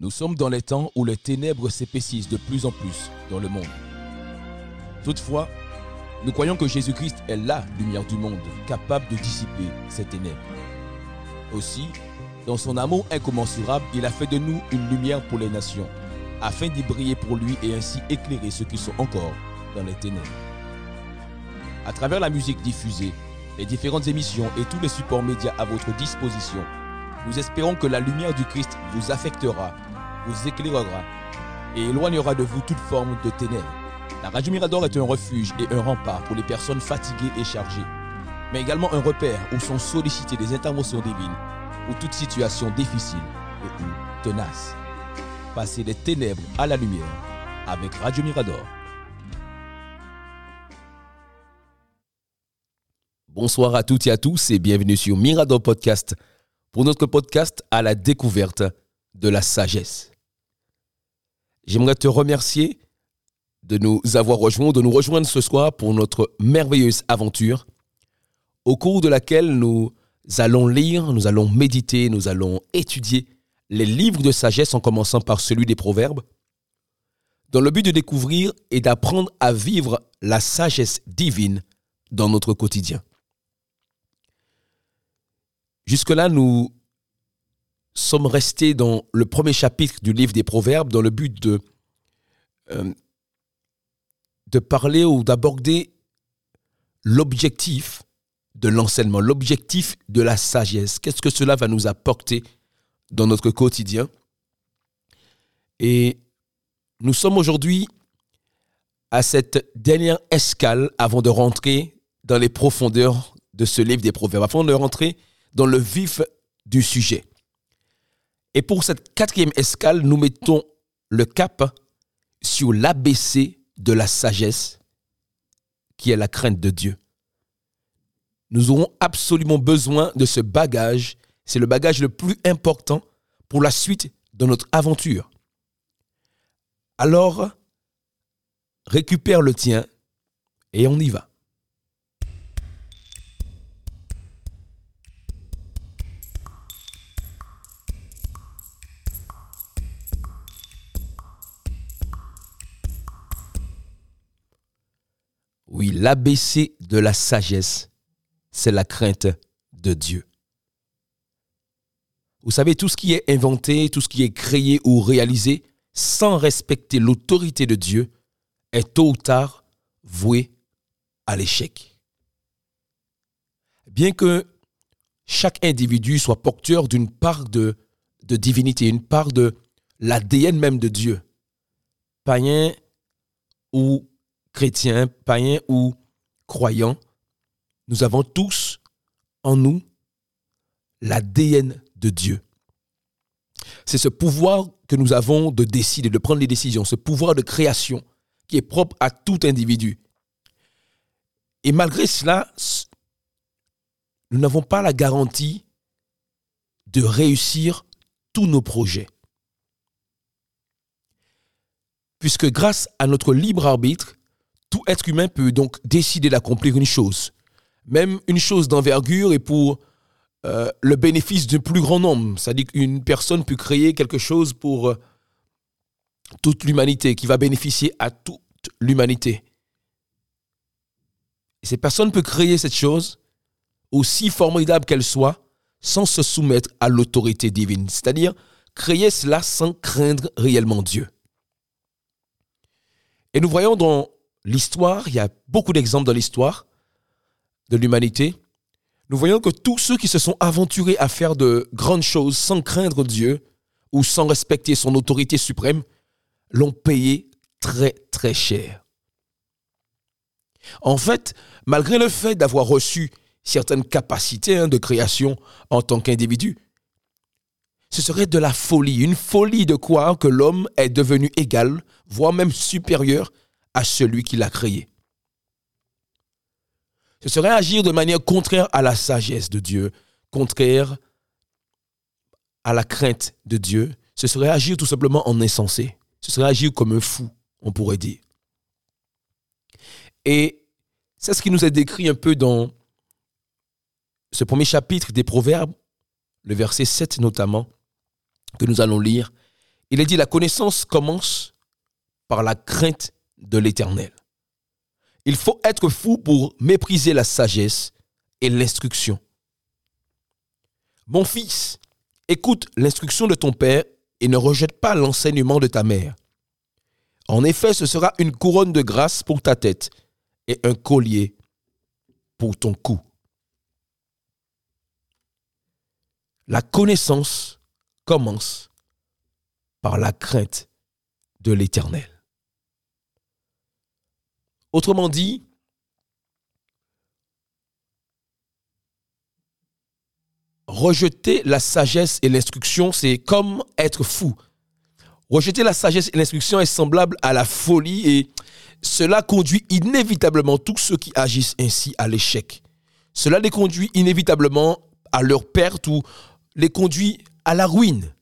Nous sommes dans les temps où les ténèbres s'épaississent de plus en plus dans le monde. Toutefois, nous croyons que Jésus-Christ est la lumière du monde, capable de dissiper ces ténèbres. Aussi, dans son amour incommensurable, il a fait de nous une lumière pour les nations, afin d'y briller pour lui et ainsi éclairer ceux qui sont encore dans les ténèbres. À travers la musique diffusée, les différentes émissions et tous les supports médias à votre disposition, nous espérons que la lumière du Christ vous affectera vous éclairera et éloignera de vous toute forme de ténèbres. La Radio Mirador est un refuge et un rempart pour les personnes fatiguées et chargées, mais également un repère où sont sollicitées des interventions divines ou toute situation difficile et ou tenace. Passez des ténèbres à la lumière avec Radio Mirador. Bonsoir à toutes et à tous et bienvenue sur Mirador Podcast pour notre podcast à la découverte de la sagesse. J'aimerais te remercier de nous avoir rejoints, de nous rejoindre ce soir pour notre merveilleuse aventure, au cours de laquelle nous allons lire, nous allons méditer, nous allons étudier les livres de sagesse en commençant par celui des Proverbes, dans le but de découvrir et d'apprendre à vivre la sagesse divine dans notre quotidien. Jusque-là, nous sommes restés dans le premier chapitre du livre des Proverbes dans le but de, euh, de parler ou d'aborder l'objectif de l'enseignement, l'objectif de la sagesse. Qu'est-ce que cela va nous apporter dans notre quotidien? Et nous sommes aujourd'hui à cette dernière escale avant de rentrer dans les profondeurs de ce livre des Proverbes, avant de rentrer dans le vif du sujet. Et pour cette quatrième escale, nous mettons le cap sur l'ABC de la sagesse, qui est la crainte de Dieu. Nous aurons absolument besoin de ce bagage. C'est le bagage le plus important pour la suite de notre aventure. Alors, récupère le tien et on y va. L'ABC de la sagesse, c'est la crainte de Dieu. Vous savez, tout ce qui est inventé, tout ce qui est créé ou réalisé sans respecter l'autorité de Dieu est tôt ou tard voué à l'échec. Bien que chaque individu soit porteur d'une part de, de divinité, une part de l'ADN même de Dieu, païen ou chrétiens, païens ou croyants, nous avons tous en nous l'ADN de Dieu. C'est ce pouvoir que nous avons de décider, de prendre les décisions, ce pouvoir de création qui est propre à tout individu. Et malgré cela, nous n'avons pas la garantie de réussir tous nos projets. Puisque grâce à notre libre arbitre, tout être humain peut donc décider d'accomplir une chose, même une chose d'envergure et pour euh, le bénéfice d'un plus grand nombre. C'est-à-dire qu'une personne peut créer quelque chose pour euh, toute l'humanité, qui va bénéficier à toute l'humanité. Et cette personne peut créer cette chose, aussi formidable qu'elle soit, sans se soumettre à l'autorité divine. C'est-à-dire créer cela sans craindre réellement Dieu. Et nous voyons dans l'histoire, il y a beaucoup d'exemples dans l'histoire de l'humanité. Nous voyons que tous ceux qui se sont aventurés à faire de grandes choses sans craindre Dieu ou sans respecter son autorité suprême l'ont payé très très cher. En fait, malgré le fait d'avoir reçu certaines capacités hein, de création en tant qu'individu, ce serait de la folie, une folie de croire que l'homme est devenu égal, voire même supérieur à celui qui l'a créé. Ce serait agir de manière contraire à la sagesse de Dieu, contraire à la crainte de Dieu. Ce serait agir tout simplement en insensé. Ce serait agir comme un fou, on pourrait dire. Et c'est ce qui nous est décrit un peu dans ce premier chapitre des Proverbes, le verset 7 notamment, que nous allons lire. il est dit la connaissance commence par la crainte de l'Éternel. Il faut être fou pour mépriser la sagesse et l'instruction. Mon fils, écoute l'instruction de ton père et ne rejette pas l'enseignement de ta mère. En effet, ce sera une couronne de grâce pour ta tête et un collier pour ton cou. La connaissance commence par la crainte de l'Éternel. Autrement dit, rejeter la sagesse et l'instruction, c'est comme être fou. Rejeter la sagesse et l'instruction est semblable à la folie et cela conduit inévitablement tous ceux qui agissent ainsi à l'échec. Cela les conduit inévitablement à leur perte ou les conduit à la ruine.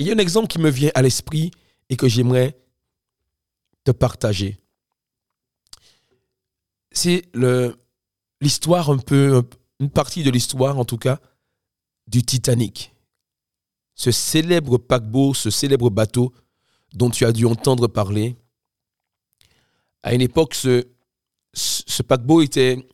Il y a un exemple qui me vient à l'esprit et que j'aimerais te partager. C'est l'histoire un peu, une partie de l'histoire en tout cas, du Titanic. Ce célèbre paquebot, ce célèbre bateau dont tu as dû entendre parler. À une époque, ce, paquebot était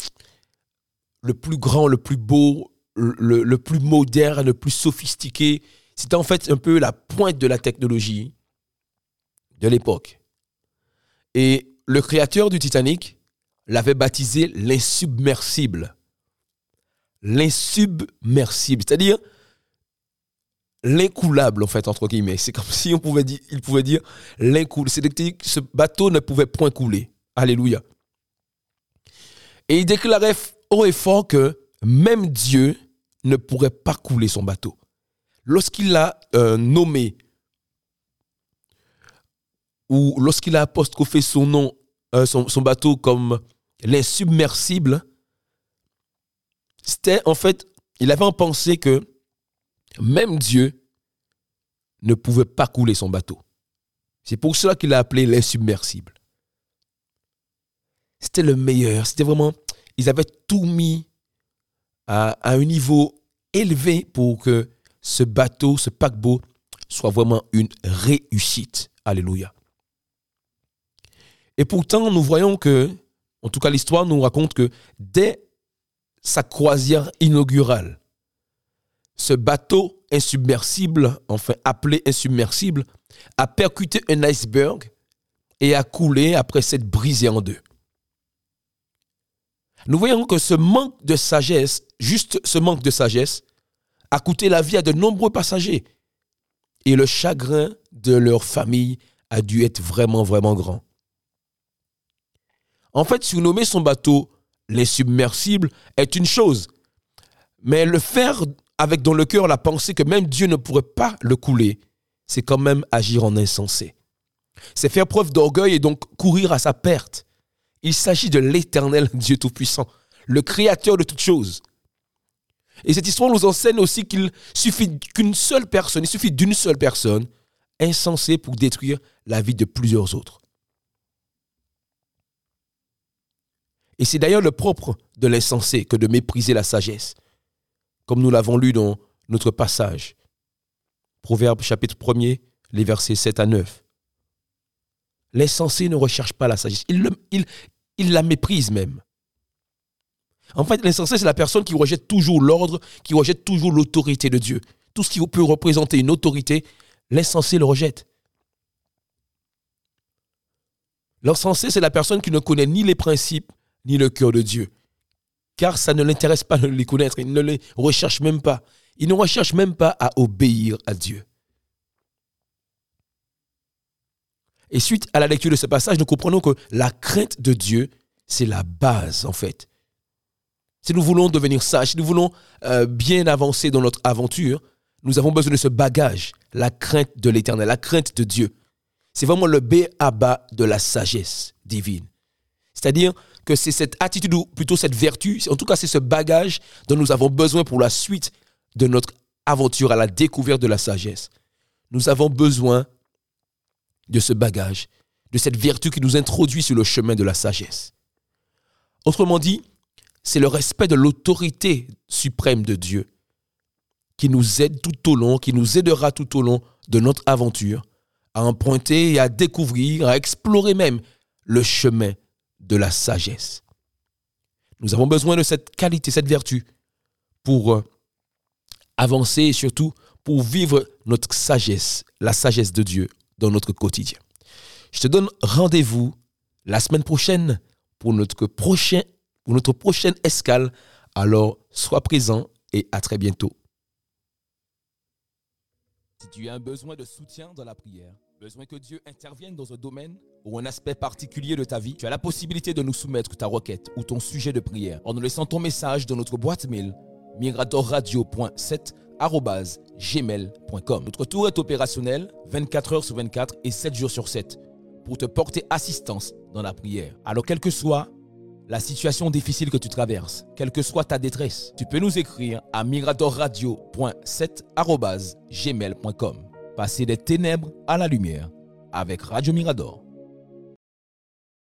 le plus grand, le plus beau, le plus moderne, le plus sophistiqué, c'était en fait un peu la pointe de la technologie de l'époque. Et le créateur du Titanic l'avait baptisé l'insubmersible. L'insubmersible, c'est-à-dire l'incoulable en fait entre guillemets. C'est comme si on pouvait dire, il pouvait dire l'incoulable. C'est-à-dire que ce bateau ne pouvait point couler. Alléluia. Et il déclarait haut et fort que même Dieu ne pourrait pas couler son bateau lorsqu'il l'a euh, nommé ou lorsqu'il a apostrophé son nom, euh, son, bateau comme l'insubmersible, c'était en fait, il avait en pensée que même Dieu ne pouvait pas couler son bateau. C'est pour cela qu'il l'a appelé l'insubmersible. C'était le meilleur, c'était vraiment, ils avaient tout mis à un niveau élevé pour que ce bateau, ce paquebot, soit vraiment une réussite. Alléluia. Et pourtant, nous voyons que, en tout cas l'histoire nous raconte que dès sa croisière inaugurale, ce bateau insubmersible, enfin appelé insubmersible, a percuté un iceberg et a coulé après s'être brisé en deux. Nous voyons que ce manque de sagesse, juste ce manque de sagesse, a coûté la vie à de nombreux passagers. Et le chagrin de leur famille a dû être vraiment, vraiment grand. En fait, surnommer son bateau l'insubmersible est une chose, mais le faire avec dans le cœur la pensée que même Dieu ne pourrait pas le couler, c'est quand même agir en insensé. C'est faire preuve d'orgueil et donc courir à sa perte. Il s'agit de l'éternel Dieu Tout-Puissant, le Créateur de toutes choses, et cette histoire nous enseigne aussi qu'il suffit qu'une seule personne, il suffit d'une seule personne insensée pour détruire la vie de plusieurs autres. Et c'est d'ailleurs le propre de l'insensé que de mépriser la sagesse, comme nous l'avons lu dans notre passage. Proverbe chapitre 1er, les versets 7 à 9. L'insensé ne recherche pas la sagesse, il, la méprise même. En fait, l'insensé, c'est la personne qui rejette toujours l'ordre, qui rejette toujours l'autorité de Dieu. Tout ce qui peut représenter une autorité, l'insensé le rejette. L'insensé, c'est la personne qui ne connaît ni les principes, ni le cœur de Dieu. Car ça ne l'intéresse pas de les connaître, il ne les recherche même pas. Il ne recherche même pas à obéir à Dieu. Et suite à la lecture de ce passage, nous comprenons que la crainte de Dieu, c'est la base, en fait, si nous voulons devenir sages, si nous voulons euh, bien avancer dans notre aventure, nous avons besoin de ce bagage, la crainte de l'éternel, la crainte de Dieu. C'est vraiment le B à bas de la sagesse divine. C'est-à-dire que c'est cette attitude, ou plutôt cette vertu, en tout cas c'est ce bagage dont nous avons besoin pour la suite de notre aventure à la découverte de la sagesse. Nous avons besoin de ce bagage, de cette vertu qui nous introduit sur le chemin de la sagesse. Autrement dit, c'est le respect de l'autorité suprême de Dieu. qui nous aide tout au long, qui nous aidera tout au long de notre aventure à emprunter et à découvrir, à explorer même le chemin de la sagesse. Nous avons besoin de cette qualité, cette vertu pour euh, avancer et surtout pour vivre notre sagesse, la sagesse de Dieu dans notre quotidien. Je te donne rendez-vous la semaine prochaine pour notre, prochain, pour notre prochaine escale. Alors, sois présent et à très bientôt. Si tu as un besoin de soutien dans la prière, besoin que Dieu intervienne dans un domaine ou un aspect particulier de ta vie, tu as la possibilité de nous soumettre ta requête ou ton sujet de prière en nous laissant ton message dans notre boîte mail migratorradio.7@gmail.com. Notre tour est opérationnel 24 heures sur 24 et 7 jours sur 7 pour te porter assistance dans la prière. Alors quelle que soit la situation difficile que tu traverses, quelle que soit ta détresse, tu peux nous écrire à migratorradio.7@gmail.com. Passer des ténèbres à la lumière avec Radio Mirador.